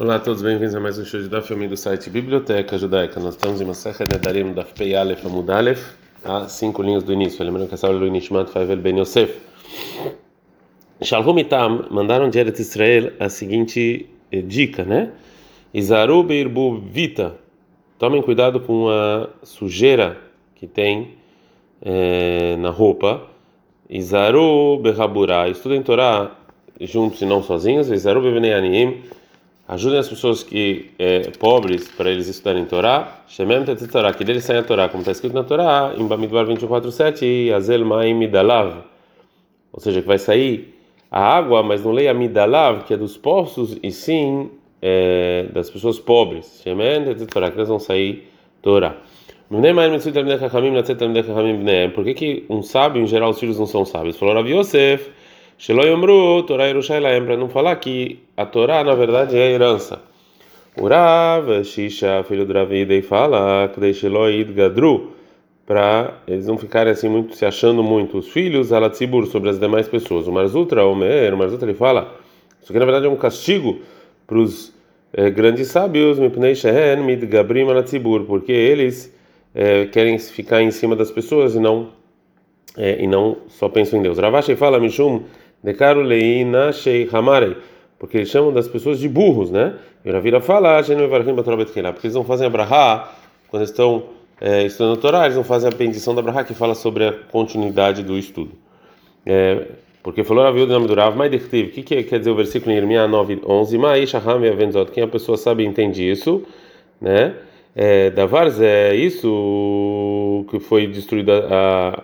Olá a todos, bem-vindos a mais um show de Daf do site Biblioteca Judaica. Nós estamos em Masechet Nedarim Daf Pei Aleph Amud Aleph, a cinco linhas do início. Lembrando que essa aula é do Nishmat Favel Ben Yosef. Shalom Itam mandaram de Eretz Israel a seguinte eh, dica, né? Izaru Beirbu Vita. Tomem cuidado com a sujeira que tem eh, na roupa. Izaru Behabura. Estudem Torá juntos e não sozinhos. Izaru Ajudem as pessoas que é, pobres para eles estudarem Torá. Shemem Torá, que deles saem a Torá, como está escrito na Torá, em Bamidbar 24:7, Azel Maim Midalav. Ou seja, que vai sair a água, mas não leia Midalav, que é dos poços, e sim é, das pessoas pobres. Shemem Torá, que eles vão sair Torá. Por que, que um sábio, em geral, os filhos não são sábios? Falou Rav Yosef. Sheloyomru, Torá Yerushalayim, para não falar que a Torá na verdade é a herança. Urav, Shisha, filho do Ravida, fala que Sheloid Gadru, para eles não ficarem assim muito se achando muito. Os filhos, Alatzibur, sobre as demais pessoas. O Marzutra, o Meir, o Marzutra, ele fala, isso aqui na verdade é um castigo para os grandes sábios, Mipnei Shehen, Mid Gabrim, Alatzibur, porque eles é, querem ficar em cima das pessoas e não. E não só pensam em Deus. Ravashi fala, Mishum, Dekaru leina shei hamarei, porque eles chamam das pessoas de burros, né? E Ravira fala, porque eles não fazem a brahá quando estão é, estudando a Torá, eles não fazem a bendição da brahá que fala sobre a continuidade do estudo. É, porque falou Rav Yudah Namdurav, mais o que, que quer dizer o versículo em Irmiá 9, 11? Mas Shaham Avenzot, quem a pessoa sabe entende isso, né? É, é isso que foi destruído, a,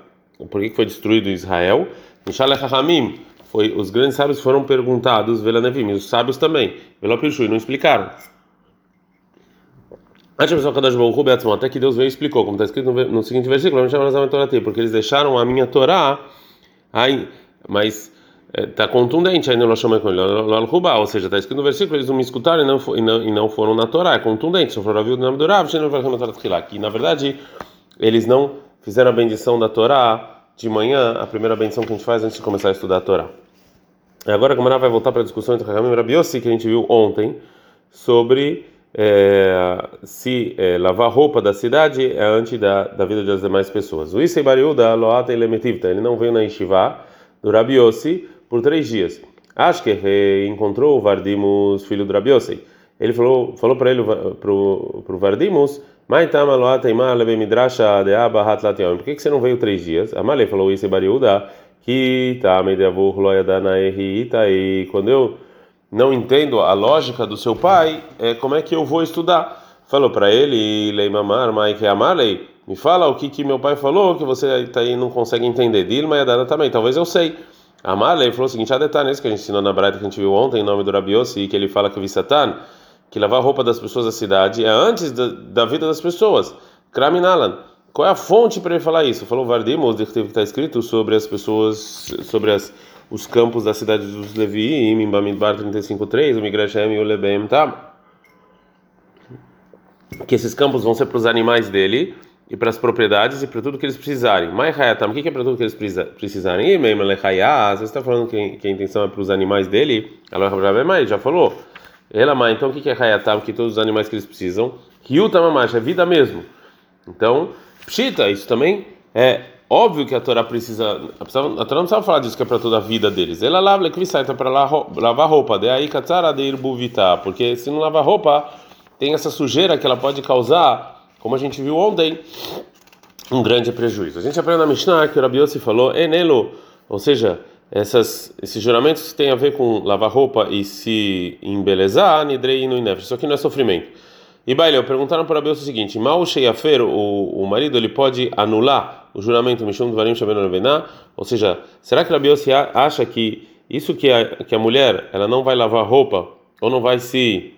por que foi destruído Israel? Mishalech Hamim, foi, os grandes sábios foram perguntados, Velanevim, os sábios também, Velopishui, não explicaram. Até que Deus veio e explicou, como está escrito no, seguinte versículo, porque eles deixaram a minha Torá, mas está contundente aí no Loshomekolah, ou seja, está escrito no versículo, eles não me escutaram e não, e não, e não foram na Torá, é contundente, só foram o nome do Rav, que na verdade eles não fizeram a bendição da Torá de manhã, a primeira bendição que a gente faz antes de começar a estudar a Torá. Agora a Gamara vai voltar para a discussão entre Hakamim e Rabi Yossi, que a gente viu ontem, sobre é, se é, lavar roupa da cidade é antes da, da vida das demais pessoas. O Isei Bariuda Loata Elemetivta, ele não veio na Yeshiva do Rabi Yossi por três dias. Acho que encontrou o Vardimus, filho do Rabi Yossi. Ele falou, falou para ele, para o Vardimus, por que, que você não veio três dias? Amalei falou isso em Bariuda que tá e quando eu não entendo a lógica do seu pai, é como é que eu vou estudar? Falou para ele, Leimamar, Maike Amalei, me fala o que que meu pai falou que você tá aí não consegue entender. Dilma e Adana também, talvez eu sei. Amalei falou o seguinte: a detalhe que a gente ensinou na Braita que a gente viu ontem em nome do Rabiossi, que ele fala que o Visatan, que lavar a roupa das pessoas da cidade é antes da, da vida das pessoas. Kraminalan. Qual é a fonte para ele falar isso? Falou Vardimos, que está escrito sobre as pessoas, sobre as, os campos da cidade dos Levi, em Bamidbar 35.3, o Migrashem e o Lebem, tá? Que esses campos vão ser para os animais dele e para as propriedades e para tudo que eles precisarem. Mas Hayatam, o que é para tudo que eles precisarem? E mesmo você está falando que, que, a intenção é para os animais dele? Ela já falou. Ela, mas então o que é Hayatam? Que todos os animais que eles precisam. Ryutamamash, é vida mesmo. Então, Pshita, isso também é óbvio que a Torá precisa. A Torá não precisava falar disso que é para toda a vida deles. Ela lava que sai para lavar roupa. De aí katsara de irbuvita. Porque se não lavar roupa, tem essa sujeira que ela pode causar, como a gente viu ontem, um grande prejuízo. A gente aprende na Mishnah que o Rabi falou, enelo, ou seja, essas, esses juramentos que têm a ver com lavar roupa e se embelezar, nidrei no inef. Isso aqui não é sofrimento. E Baileu, perguntaram para Deus o seguinte: Mal Sheiafer, o, o marido, ele pode anular o juramento Mishum Dvarim Shabeno Vená? Ou seja, será que se acha que isso que a, que a mulher ela não vai lavar roupa ou não vai se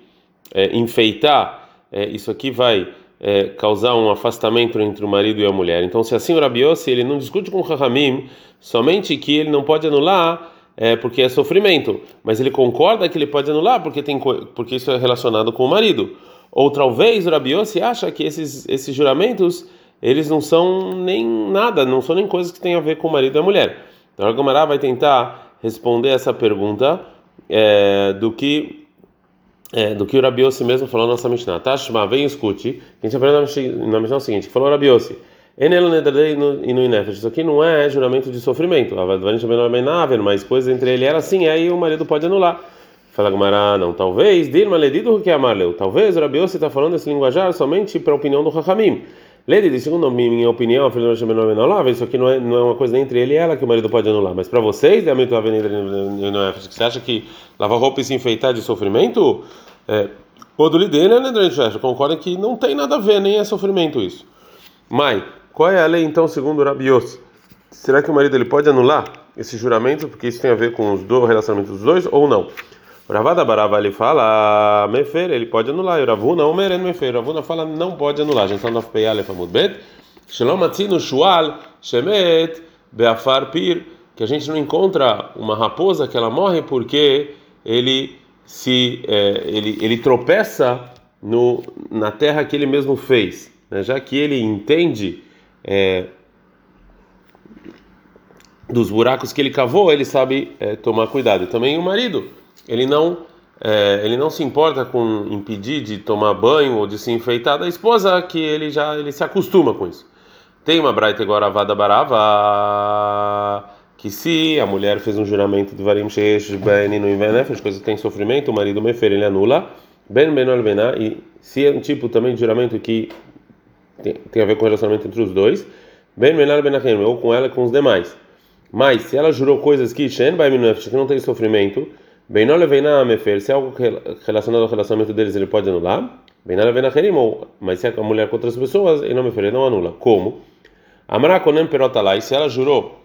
é, enfeitar, é, isso aqui vai é, causar um afastamento entre o marido e a mulher. Então, se assim o Rabi ele não discute com o Rahamim somente que ele não pode anular é, porque é sofrimento, mas ele concorda que ele pode anular porque tem porque isso é relacionado com o marido. Ou talvez o Rabi Yossi acha que esses, esses juramentos eles não são nem nada, não são nem coisas que têm a ver com o marido e a mulher. Então a Gomará vai tentar responder essa pergunta é, do que é, do que o Rabiossi mesmo falou na nossa Mishnah. Tashma, vem e escute. A gente aprendeu na Mishnah o seguinte: falou e no inefesh. Isso aqui não é juramento de sofrimento. Mas depois entre ele era assim, aí o marido pode anular. Fala Gumara, não, talvez, Dilma Ledido que amarleu. Talvez o Rabiossi está falando esse linguajar somente para a opinião do Rahamim. Ledi, segundo a minha opinião, isso aqui não é, não é uma coisa entre ele e ela que o marido pode anular. Mas para vocês, é muito avenida você acha que lavar roupa e se enfeitar de sofrimento? É, Podulidena, né, Concordam que não tem nada a ver, nem é sofrimento isso. Mãe, qual é a lei então, segundo Rabios? Será que o marido ele pode anular esse juramento, porque isso tem a ver com os dois relacionamentos dos dois, ou não? O Ravada Barava ele fala, Mefer, ele pode anular. E o Ravuna, o Meren Mefer. O Ravuna fala, não pode anular. A gente está no Afpei Aleph Amud Bet. Shalom Atzinu Shual Shemet Beafar Pir. Que a gente não encontra uma raposa que ela morre porque ele se é, ele, ele tropeça no, na terra que ele mesmo fez. Né? Já que ele entende é, dos buracos que ele cavou, ele sabe é, tomar cuidado. E também o marido ele não é, ele não se importa com impedir de tomar banho ou de se enfeitar da esposa, que ele já ele se acostuma com isso. Tem uma braita agora vada barava que se a mulher fez um juramento de varim sheish ben no invenefesh, coisa que tem sofrimento, o marido mefer ele anula ben ben alvená e se é um tipo também de juramento que tem, tem a ver com o relacionamento entre os dois, ben ben alvenachem ou com ela e com os demais. Mas se ela jurou coisas que shen que não tem sofrimento Bem não levei na mefer, se é algo relacionado ao relacionamento deles, ele pode anular. Bem não levei na herim, mas se é a mulher com outras pessoas, ele não mefer, ele não anula. Como? Amara konem perotalai, se ela jurou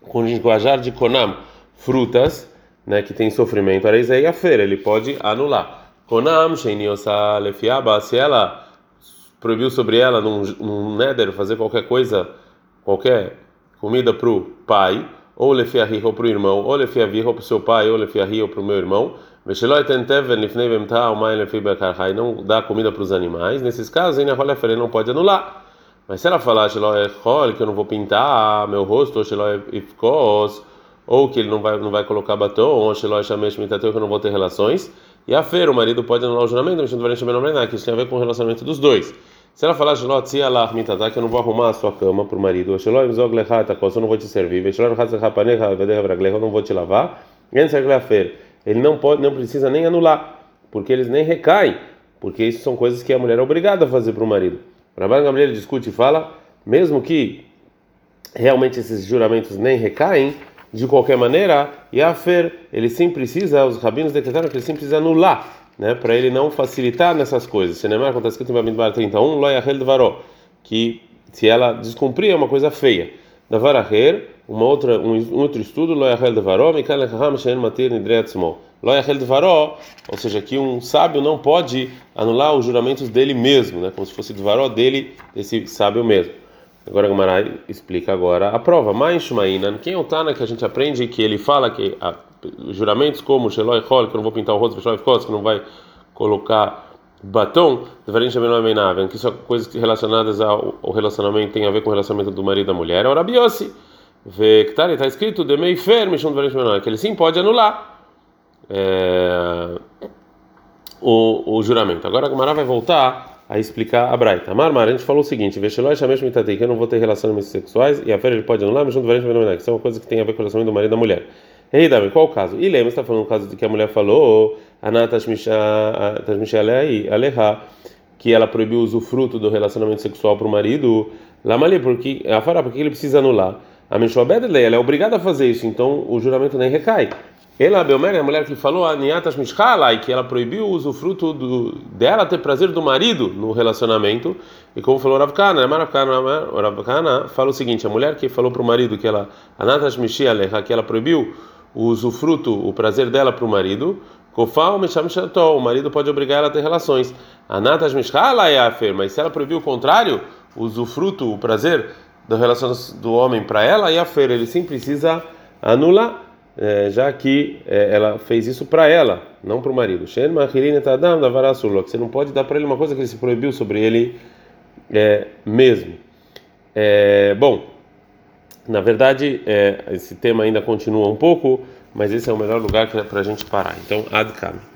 com linguajar de konam, frutas, né, que tem sofrimento, aí é a feira, ele pode anular. Konam sheiniosa lefiaba, se ela proibiu sobre ela num, num neder fazer qualquer coisa, qualquer comida para o pai, ou lefiahi ou para o irmão, ou lefiavi ou para o seu pai, ou lefiahi ou para o meu irmão. Não dá comida para os animais. Nesses casos, a não pode anular. Mas se ela falar que eu não vou pintar meu rosto, ou que ele não vai, não vai colocar batom, ou que eu não vou ter relações, e a feira, o marido pode anular o juramento, que isso tem a ver com o relacionamento dos dois. Se ela falar, que eu não vou arrumar a sua cama para o marido, eu não vou te servir, eu não vou te lavar, ele não pode, não precisa nem anular, porque eles nem recaem, porque isso são coisas que a mulher é obrigada a fazer para o marido. Rabban Gamliel discute e fala, mesmo que realmente esses juramentos nem recaem, de qualquer maneira, e a Fer, ele sim precisa, os rabinos decretaram que ele sim precisa anular né, para ele não facilitar nessas coisas. Se não está escrito em Bamidbar 31, Loyahel Dvaró, que se ela descumprir é uma coisa feia. Davaraher, uma outra um, outro estudo, Loyahel Dvaró, Mikal Lechaham Shen Matir Nidreatzmo. Loyahel Dvaró, ou seja, que um sábio não pode anular os juramentos dele mesmo, né, como se fosse Dvaró dele, desse sábio mesmo. Agora Gamarai explica agora a prova. Mais Shumainan, quem é o Tana que a gente aprende que ele fala que a juramentos como Sheloi Hol, que não vou pintar o rosto, Sheloi Kos, que não vai colocar batom, deveriam chamar Menaven, que são coisas relacionadas ao, relacionamento, tem a ver com o relacionamento do marido e da mulher. É o Rabiossi. Que está tá escrito de meio ferme, que ele sim pode anular é, o, o juramento. Agora a Gamara vai voltar a explicar a Braita. Marmar, a gente falou o seguinte: Vesheloi Shamesh Mitatei, que eu não vou ter relacionamentos sexuais, e a fera ele pode anular, mas não que são coisas que tem a ver com o relacionamento do marido e da mulher. Ei, Davi, qual o caso? E lembra, está falando o caso de que a mulher falou, Aleha, que ela proibiu o usufruto do relacionamento sexual para o marido. Lamali, porque a fará, porque ele precisa anular. A Mishobedele, ela é obrigada a fazer isso, então o juramento nem recai. Ela, Belmer, a mulher que falou, Aniatas Mishkalai, que ela proibiu o usufruto do, dela ter prazer do marido no relacionamento. E como falou Ravkana, Ravkana fala o seguinte: a mulher que falou para o marido que ela, Anatas Mishialeha, que ela proibiu o usufruto, o prazer dela para o marido, Kofal o marido pode obrigar ela a ter relações. Anatas Mishkalayafer, mas se ela proibir o contrário, o usufruto, o prazer do relacionamento do homem para ela, e a feira, ele sim precisa anular, é, já que é, ela fez isso para ela, não para o marido. Você não pode dar para ele uma coisa que ele se proibiu sobre ele é, mesmo. É, bom. Na verdade, é, esse tema ainda continua um pouco, mas esse é o melhor lugar para a gente parar. Então, Adkam.